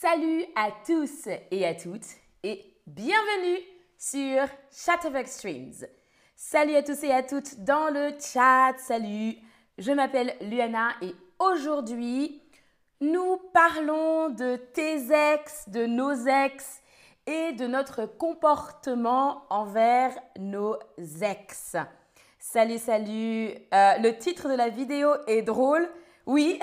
Salut à tous et à toutes et bienvenue sur Chat of Extremes. Salut à tous et à toutes dans le chat, salut. Je m'appelle Luana et aujourd'hui, nous parlons de tes ex, de nos ex et de notre comportement envers nos ex. Salut, salut. Euh, le titre de la vidéo est drôle. Oui,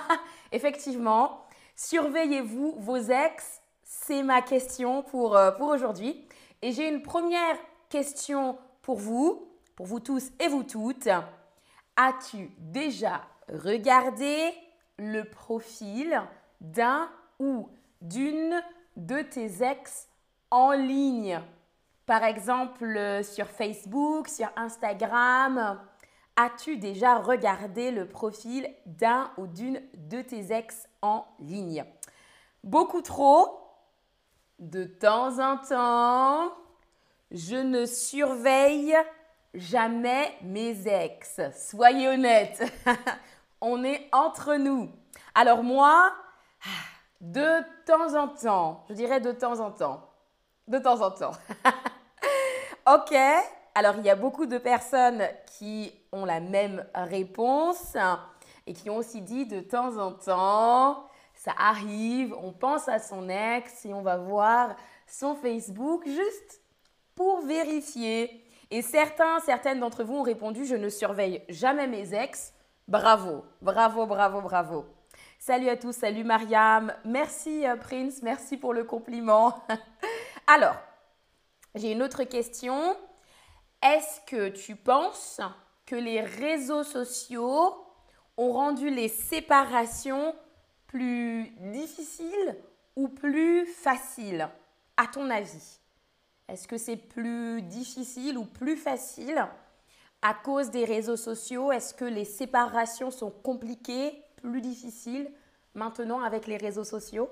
effectivement. Surveillez-vous vos ex? C'est ma question pour, euh, pour aujourd'hui. Et j'ai une première question pour vous, pour vous tous et vous toutes. As-tu déjà regardé le profil d'un ou d'une de tes ex en ligne? Par exemple sur Facebook, sur Instagram. As-tu déjà regardé le profil d'un ou d'une de tes ex en ligne? Beaucoup trop De temps en temps, je ne surveille jamais mes ex. Soyez honnête. On est entre nous. Alors moi, de temps en temps, je dirais de temps en temps. De temps en temps. ok. Alors il y a beaucoup de personnes qui ont la même réponse et qui ont aussi dit de temps en temps, ça arrive, on pense à son ex et on va voir son Facebook juste pour vérifier. Et certains, certaines d'entre vous ont répondu, je ne surveille jamais mes ex. Bravo, bravo, bravo, bravo. Salut à tous, salut Mariam. Merci euh, Prince, merci pour le compliment. Alors, j'ai une autre question. Est-ce que tu penses les réseaux sociaux ont rendu les séparations plus difficiles ou plus faciles, à ton avis? Est-ce que c'est plus difficile ou plus facile à cause des réseaux sociaux? Est-ce que les séparations sont compliquées, plus difficiles maintenant avec les réseaux sociaux?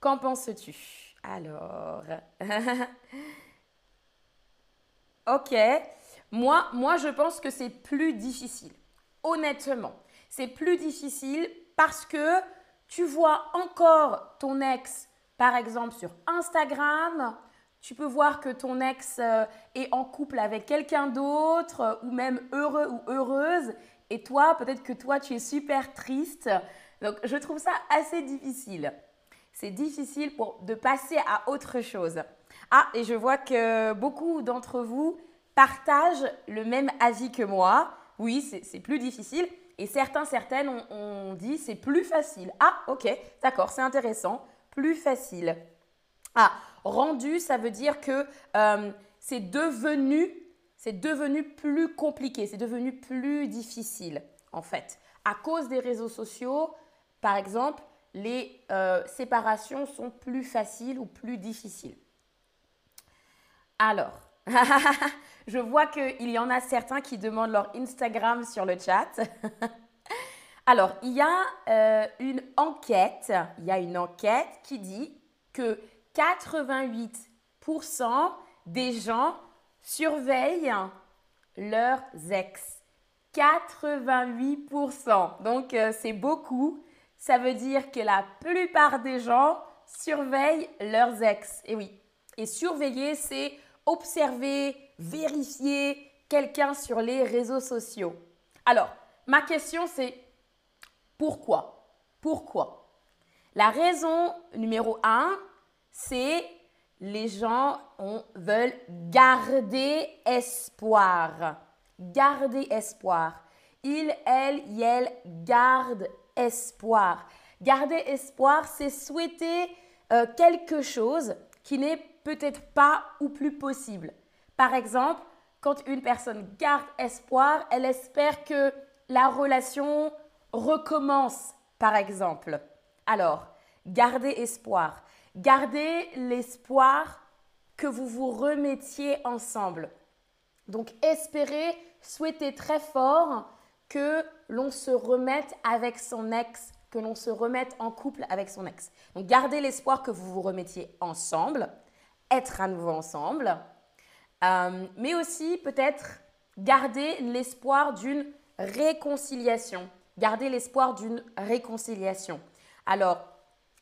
Qu'en penses-tu? Alors, ok. Moi, moi, je pense que c'est plus difficile honnêtement. C'est plus difficile parce que tu vois encore ton ex, par exemple, sur Instagram. Tu peux voir que ton ex euh, est en couple avec quelqu'un d'autre euh, ou même heureux ou heureuse. Et toi, peut-être que toi, tu es super triste. Donc, je trouve ça assez difficile. C'est difficile de passer à autre chose. Ah, et je vois que beaucoup d'entre vous partagent le même avis que moi oui, c'est plus difficile. Et certains, certaines ont, dit c'est plus facile. Ah, ok, d'accord, c'est intéressant. Plus facile. Ah, rendu, ça veut dire que euh, c'est devenu, c'est devenu plus compliqué, c'est devenu plus difficile, en fait. À cause des réseaux sociaux, par exemple, les euh, séparations sont plus faciles ou plus difficiles. Alors, Je vois qu'il y en a certains qui demandent leur Instagram sur le chat. Alors, il y a euh, une enquête, il y a une enquête qui dit que 88% des gens surveillent leurs ex. 88%. Donc, euh, c'est beaucoup. Ça veut dire que la plupart des gens surveillent leurs ex. Et oui. Et surveiller, c'est observer, vérifier quelqu'un sur les réseaux sociaux. Alors, ma question c'est pourquoi? Pourquoi? La raison numéro un, c'est les gens veulent garder espoir. Garder espoir. Il, elle, elle garde espoir. Garder espoir, c'est souhaiter euh, quelque chose qui n'est peut-être pas ou plus possible. Par exemple, quand une personne garde espoir, elle espère que la relation recommence, par exemple. Alors, gardez espoir. Gardez l'espoir que vous vous remettiez ensemble. Donc, espérez, souhaitez très fort que l'on se remette avec son ex, que l'on se remette en couple avec son ex. Donc, gardez l'espoir que vous vous remettiez ensemble, être à nouveau ensemble. Euh, mais aussi peut-être garder l'espoir d'une réconciliation. Garder l'espoir d'une réconciliation. Alors,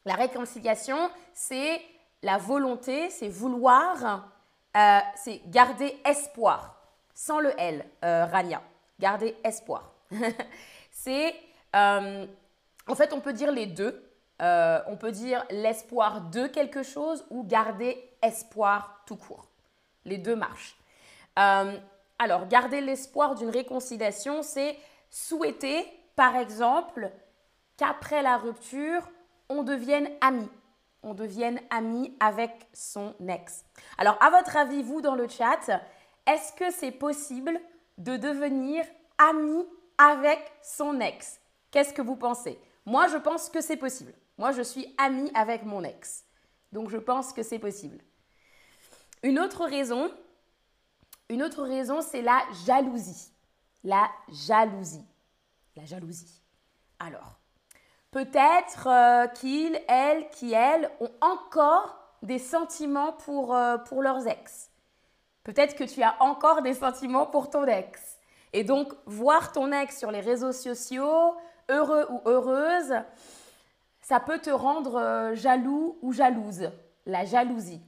La réconciliation, c'est la volonté, c'est vouloir, euh, c'est garder espoir, sans le L, euh, Rania. Garder espoir. c'est, euh, en fait, on peut dire les deux. On peut dire l'espoir de quelque chose ou garder espoir tout court. Les deux marchent. alors, garder l'espoir d'une réconciliation, c'est souhaiter, par exemple, qu'après la rupture, on devienne amis. On devienne amis avec son ex. Alors, à votre avis, vous dans le chat, est-ce que c'est possible de devenir ami avec son ex? Qu'est-ce que vous pensez? Moi, je pense que c'est possible. Moi, je suis amie avec mon ex. Donc, je pense que c'est possible. Une autre raison, une autre raison, c'est la jalousie. La jalousie. La jalousie. Alors, Peut-être euh, qu'ils, elles, qui, elles ont encore des sentiments pour, euh, pour leurs ex. Peut-être que tu as encore des sentiments pour ton ex. Et donc, voir ton ex sur les réseaux sociaux, heureux ou heureuse, ça peut te rendre euh, jaloux ou jalouse. La jalousie.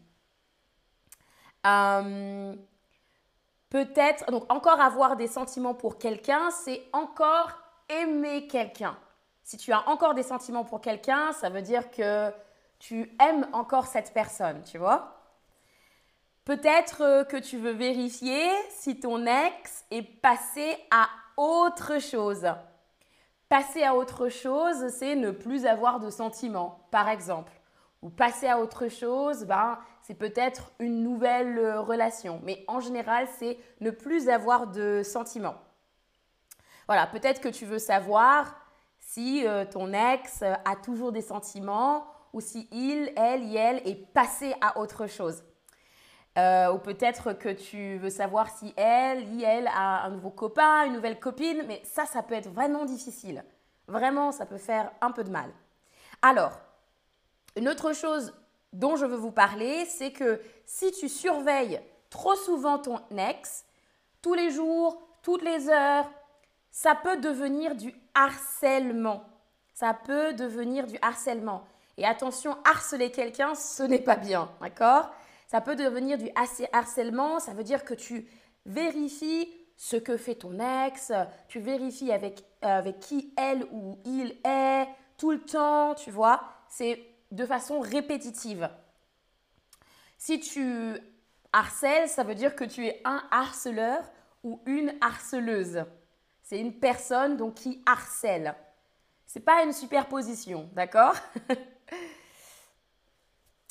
Peut-être, donc encore avoir des sentiments pour quelqu'un, c'est encore aimer quelqu'un. Si tu as encore des sentiments pour quelqu'un, ça veut dire que tu aimes encore cette personne, tu vois. Peut-être euh, que tu veux vérifier si ton ex est passé à autre chose. Passer à autre chose, c'est ne plus avoir de sentiments, par exemple. Ou passer à autre chose, ben, c'est peut-être une nouvelle euh, relation. Mais en général, c'est ne plus avoir de sentiments. Voilà, peut-être que tu veux savoir si euh, ton ex euh, a toujours des sentiments ou si il, elle, elle est passé à autre chose. Euh, ou peut-être que tu veux savoir si elle, il, elle a un nouveau copain, une nouvelle copine, mais ça, ça peut être vraiment difficile. Vraiment, ça peut faire un peu de mal. Alors, une autre chose dont je veux vous parler, c'est que si tu surveilles trop souvent ton ex, tous les jours, toutes les heures, ça peut devenir du harcèlement. Ça peut devenir du harcèlement. Et attention, harceler quelqu'un, ce n'est pas bien, d'accord? Ça peut devenir du harcèlement, ça veut dire que tu vérifies ce que fait ton ex, tu vérifies avec, euh, avec qui elle ou il est tout le temps, tu vois C'est de façon répétitive. Si tu harcèles, ça veut dire que tu es un harceleur ou une harceleuse. C'est une personne donc qui harcèle. C'est pas une superposition, d'accord?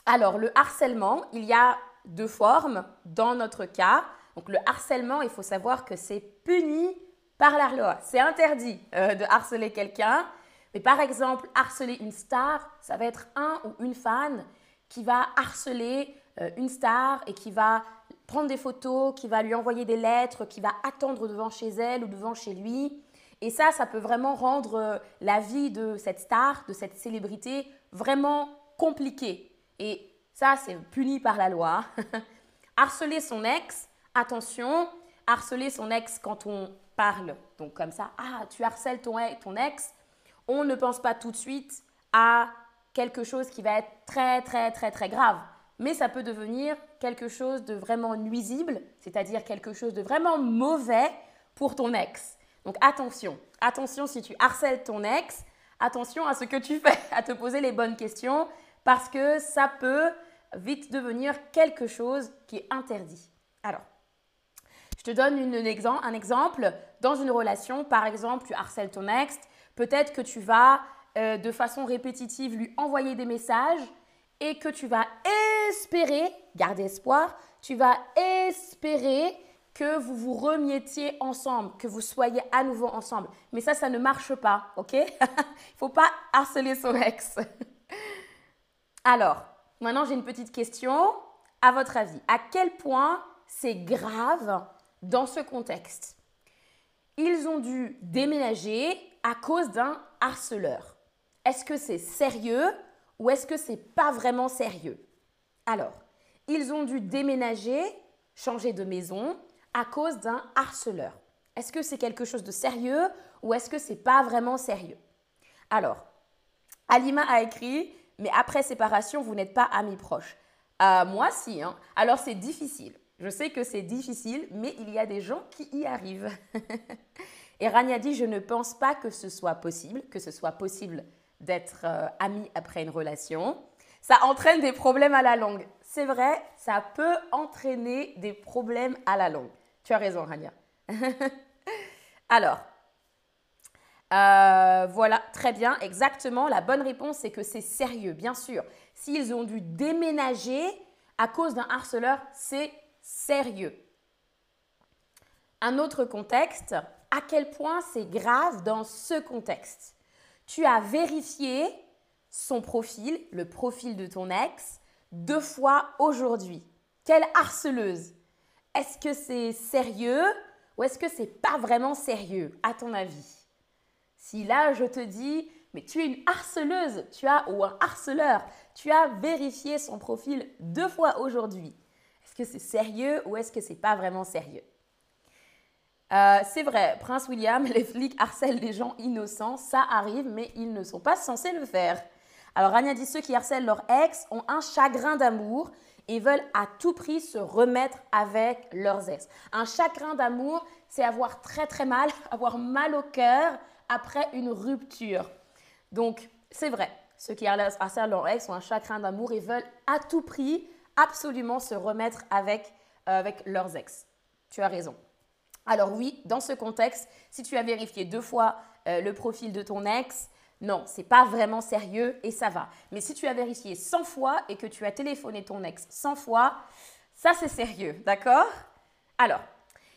Alors, le harcèlement, il y a deux formes dans notre cas. Donc, le harcèlement, il faut savoir que c'est puni par la loi. C'est interdit euh, de harceler quelqu'un. Mais par exemple, harceler une star, ça va être un ou une fan qui va harceler euh, une star et qui va prendre des photos, qui va lui envoyer des lettres, qui va attendre devant chez elle ou devant chez lui. Et ça, ça peut vraiment rendre euh, la vie de cette star, de cette célébrité, vraiment compliquée. Et ça, c'est puni par la loi. harceler son ex, attention, harceler son ex quand on parle, donc comme ça, ah, tu harcèles ton, ton ex, on ne pense pas tout de suite à quelque chose qui va être très, très, très, très grave mais ça peut devenir quelque chose de vraiment nuisible, c'est-à-dire quelque chose de vraiment mauvais pour ton ex. Donc attention, attention si tu harcèles ton ex, attention à ce que tu fais, à te poser les bonnes questions, parce que ça peut vite devenir quelque chose qui est interdit. Alors, je te donne un exemple. Dans une relation, par exemple, tu harcèles ton ex, peut-être que tu vas euh, de façon répétitive lui envoyer des messages et que tu vas espérer, garde espoir, tu vas espérer que vous vous remettiez ensemble, que vous soyez à nouveau ensemble. Mais ça, ça ne marche pas, ok? Il ne faut pas harceler son ex. Alors, maintenant j'ai une petite question. À votre avis, à quel point c'est grave dans ce contexte? Ils ont dû déménager à cause d'un harceleur. Est-ce que c'est sérieux ou est-ce que c'est pas vraiment sérieux? Alors, ils ont dû déménager, changer de maison à cause d'un harceleur. Est-ce que c'est quelque chose de sérieux ou est-ce que c'est pas vraiment sérieux? Alors, Alima a écrit mais après séparation, vous n'êtes pas amis proches. Euh, moi, si. Hein. Alors, c'est difficile. Je sais que c'est difficile, mais il y a des gens qui y arrivent. Et Rania dit, je ne pense pas que ce soit possible, que ce soit possible d'être euh, ami après une relation. Ça entraîne des problèmes à la longue. C'est vrai, ça peut entraîner des problèmes à la longue. Tu as raison, Rania. Alors, euh, voilà, très bien, exactement. La bonne réponse, c'est que c'est sérieux, bien sûr. S'ils ont dû déménager à cause d'un harceleur, c'est sérieux. Un autre contexte, à quel point c'est grave dans ce contexte. Tu as vérifié son profil, le profil de ton ex, deux fois aujourd'hui. Quelle harceleuse Est-ce que c'est sérieux ou est-ce que c'est pas vraiment sérieux, à ton avis? Si là, je te dis, mais tu es une harceleuse, tu as, ou un harceleur, tu as vérifié son profil deux fois aujourd'hui. Est-ce que c'est sérieux ou est-ce que c'est pas vraiment sérieux? Euh, c'est vrai, Prince William, les flics harcèlent des gens innocents, ça arrive, mais ils ne sont pas censés le faire. Alors Rania dit ceux qui harcèlent leur ex ont un chagrin d'amour et veulent à tout prix se remettre avec leurs ex. Un chagrin d'amour, c'est avoir très très mal, avoir mal au cœur après une rupture. Donc c'est vrai, ceux qui harcèlent leur ex ont un chagrin d'amour et veulent à tout prix absolument se remettre avec, euh, avec leurs ex. Tu as raison. Alors oui, dans ce contexte, si tu as vérifié deux fois euh, le profil de ton ex, non, c'est pas vraiment sérieux et ça va. Mais si tu as vérifié 100 fois et que tu as téléphoné ton ex 100 fois, ça c'est sérieux, d'accord? Alors,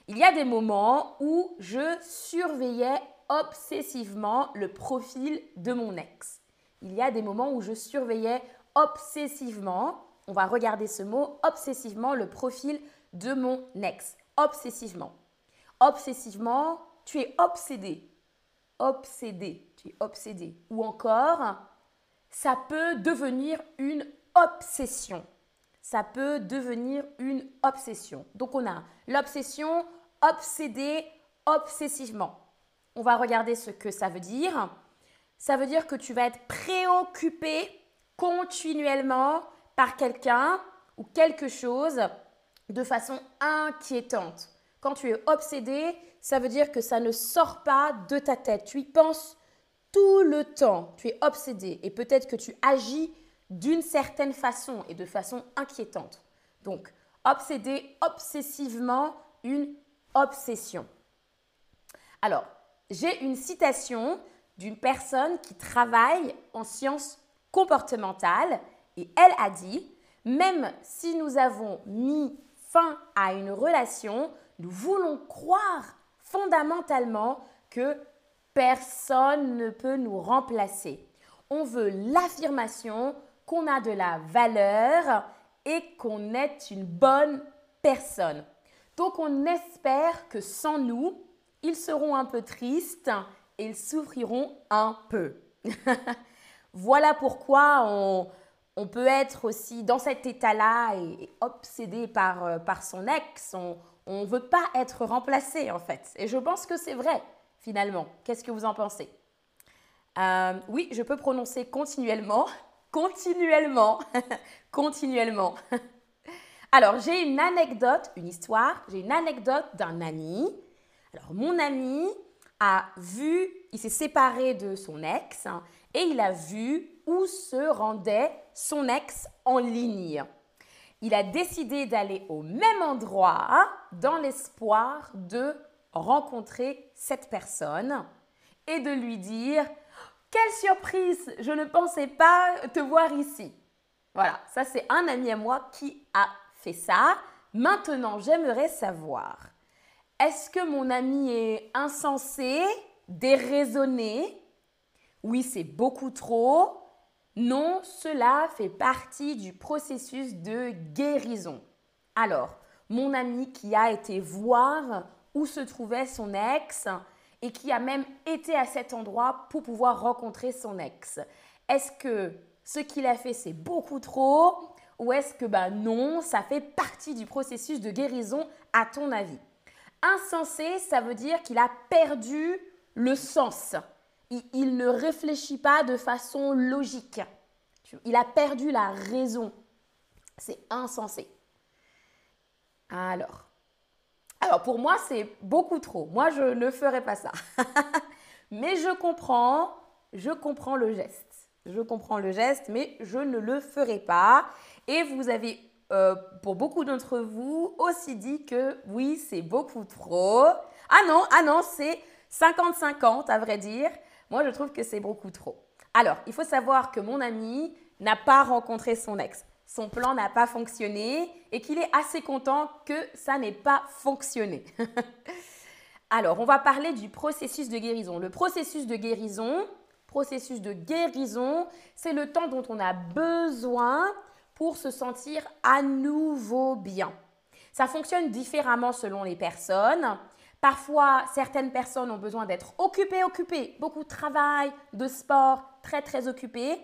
il y a des moments où je surveillais obsessivement le profil de mon ex. Il y a des moments où je surveillais obsessivement, on va regarder ce mot, obsessivement le profil de mon ex. Obsessivement obsessivement, tu es obsédé. Obsédé, tu es obsédé. Ou encore, ça peut devenir une obsession. Ça peut devenir une obsession. Donc on a l'obsession, obsédé, obsessivement. On va regarder ce que ça veut dire. Ça veut dire que tu vas être préoccupé continuellement par quelqu'un ou quelque chose de façon inquiétante. Quand tu es obsédé, ça veut dire que ça ne sort pas de ta tête. Tu y penses tout le temps. Tu es obsédé et peut-être que tu agis d'une certaine façon et de façon inquiétante. Donc, obsédé, obsessivement, une obsession. Alors, j'ai une citation d'une personne qui travaille en sciences comportementales et elle a dit, même si nous avons mis fin à une relation, nous voulons croire fondamentalement que personne ne peut nous remplacer. On veut l'affirmation qu'on a de la valeur et qu'on est une bonne personne. Donc on espère que sans nous, ils seront un peu tristes et ils souffriront un peu. voilà pourquoi on, peut être aussi dans cet état-là et, obsédé par, euh, par son ex. On ne veut pas être remplacé en fait. Et je pense que c'est vrai finalement. Qu'est-ce que vous en pensez? Euh, Oui, je peux prononcer continuellement. Continuellement. continuellement. Alors, j'ai une anecdote, une histoire. J'ai une anecdote d'un ami. Alors, mon ami a vu, il s'est séparé de son ex hein, et il a vu où se rendait son ex en ligne il a décidé d'aller au même endroit dans l'espoir de rencontrer cette personne et de lui dire Quelle surprise Je ne pensais pas te voir ici. Voilà, ça c'est un ami à moi qui a fait ça. Maintenant, j'aimerais savoir est-ce que mon ami est insensé, déraisonné? Oui, c'est beaucoup trop. Non, cela fait partie du processus de guérison. Alors, mon ami qui a été voir où se trouvait son ex et qui a même été à cet endroit pour pouvoir rencontrer son ex. Est-ce que ce qu'il a fait, c'est beaucoup trop ou est-ce que ben non, ça fait partie du processus de guérison à ton avis? Insensé, ça veut dire qu'il a perdu le sens il ne réfléchit pas de façon logique. Il a perdu la raison. C'est insensé. Alors, alors pour moi, c'est beaucoup trop. Moi, je ne ferai pas ça. mais je comprends, je comprends le geste. Je comprends le geste, mais je ne le ferai pas. Et vous avez, euh, pour beaucoup d'entre vous, aussi dit que oui, c'est beaucoup trop. Ah non, ah non, c'est 50-50 à vrai dire. Moi, je trouve que c'est beaucoup trop. Alors, il faut savoir que mon ami n'a pas rencontré son ex. Son plan n'a pas fonctionné et qu'il est assez content que ça n'ait pas fonctionné. Alors, on va parler du processus de guérison. Le processus de guérison, processus de guérison, c'est le temps dont on a besoin pour se sentir à nouveau bien. Ça fonctionne différemment selon les personnes. Parfois, certaines personnes ont besoin d'être occupées, occupées, beaucoup de travail, de sport, très très occupées.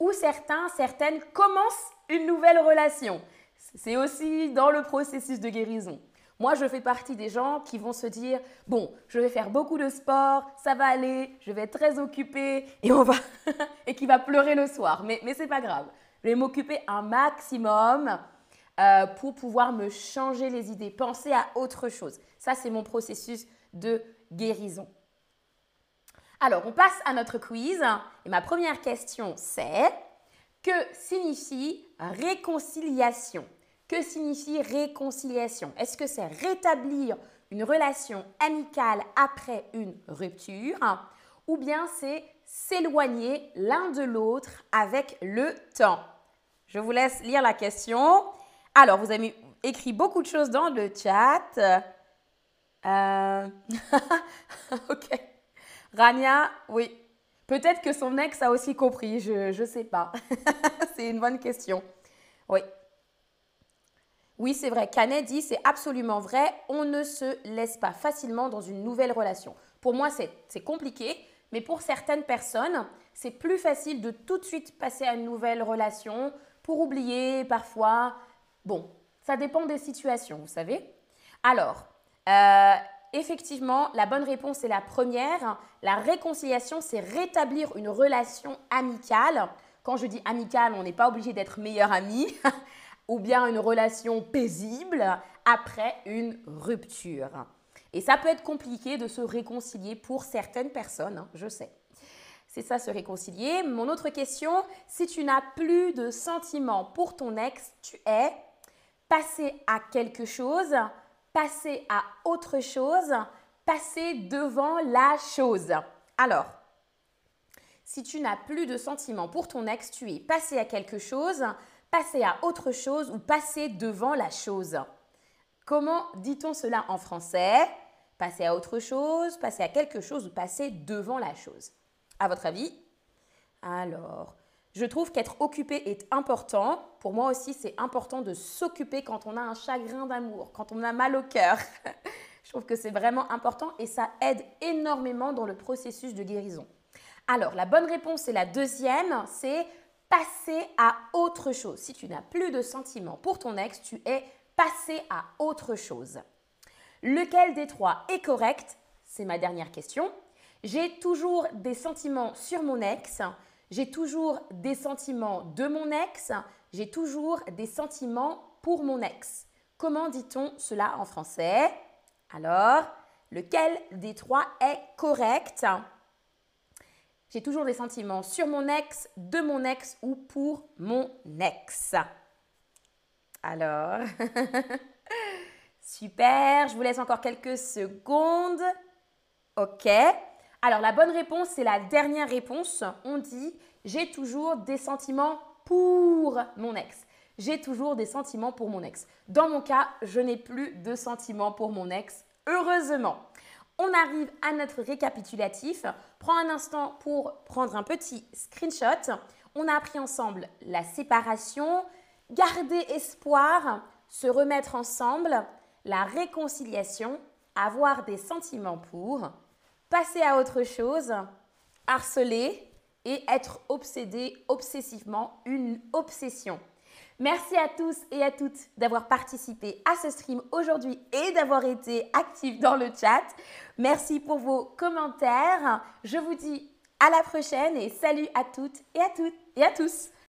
Ou certains, certaines commencent une nouvelle relation. C'est aussi dans le processus de guérison. Moi, je fais partie des gens qui vont se dire bon, je vais faire beaucoup de sport, ça va aller, je vais être très occupée et qui va pleurer le soir. Mais mais c'est pas grave. Je vais m'occuper un maximum euh, pour pouvoir me changer les idées, penser à autre chose. Ça, c'est mon processus de guérison. Alors, on passe à notre quiz. Et ma première question, c'est que signifie réconciliation? Que signifie réconciliation? Est-ce que c'est rétablir une relation amicale après une rupture ou bien c'est s'éloigner l'un de l'autre avec le temps? Je vous laisse lire la question. Alors, vous avez écrit beaucoup de choses dans le chat. Euh... ok. Rania, oui. Peut-être que son ex a aussi compris, je ne sais pas. c'est une bonne question. Oui. Oui, c'est vrai. Canet dit c'est absolument vrai. On ne se laisse pas facilement dans une nouvelle relation. Pour moi, c'est compliqué, mais pour certaines personnes, c'est plus facile de tout de suite passer à une nouvelle relation pour oublier parfois. Bon, ça dépend des situations, vous savez. Alors, euh, effectivement, la bonne réponse est la première. La réconciliation, c'est rétablir une relation amicale. Quand je dis amicale, on n'est pas obligé d'être meilleur ami. ou bien une relation paisible après une rupture. Et ça peut être compliqué de se réconcilier pour certaines personnes, hein, je sais. C'est ça, se réconcilier. Mon autre question, si tu n'as plus de sentiments pour ton ex, tu es passé à quelque chose, passer à autre chose, passer devant la chose. Alors, si tu n'as plus de sentiments pour ton ex, tu es passé à quelque chose, passer à autre chose ou passer devant la chose. Comment dit-on cela en français? Passer à autre chose, passer à quelque chose ou passer devant la chose. À votre avis? Alors, je trouve qu'être occupé est important. Pour moi aussi, c'est important de s'occuper quand on a un chagrin d'amour, quand on a mal au cœur. je trouve que c'est vraiment important et ça aide énormément dans le processus de guérison. Alors, la bonne réponse, c'est la deuxième, c'est passer à autre chose. Si tu n'as plus de sentiments pour ton ex, tu es passé à autre chose. Lequel des trois est correct? C'est ma dernière question. J'ai toujours des sentiments sur mon ex. J'ai toujours des sentiments de mon ex. J'ai toujours des sentiments pour mon ex. Comment dit-on cela en français? Alors, lequel des trois est correct? J'ai toujours des sentiments sur mon ex, de mon ex ou pour mon ex. Alors, super, je vous laisse encore quelques secondes. Ok. Alors la bonne réponse, c'est la dernière réponse. On dit j'ai toujours des sentiments pour mon ex. J'ai toujours des sentiments pour mon ex. Dans mon cas, je n'ai plus de sentiments pour mon ex, heureusement. On arrive à notre récapitulatif. Prends un instant pour prendre un petit screenshot. On a appris ensemble la séparation, garder espoir, se remettre ensemble, la réconciliation, avoir des sentiments pour, passer à autre chose, harceler et être obsédé, obsessivement, une obsession. Merci à tous et à toutes d'avoir participé à ce stream aujourd'hui et d'avoir été actifs dans le chat. Merci pour vos commentaires. Je vous dis à la prochaine et salut à toutes et à toutes et à tous.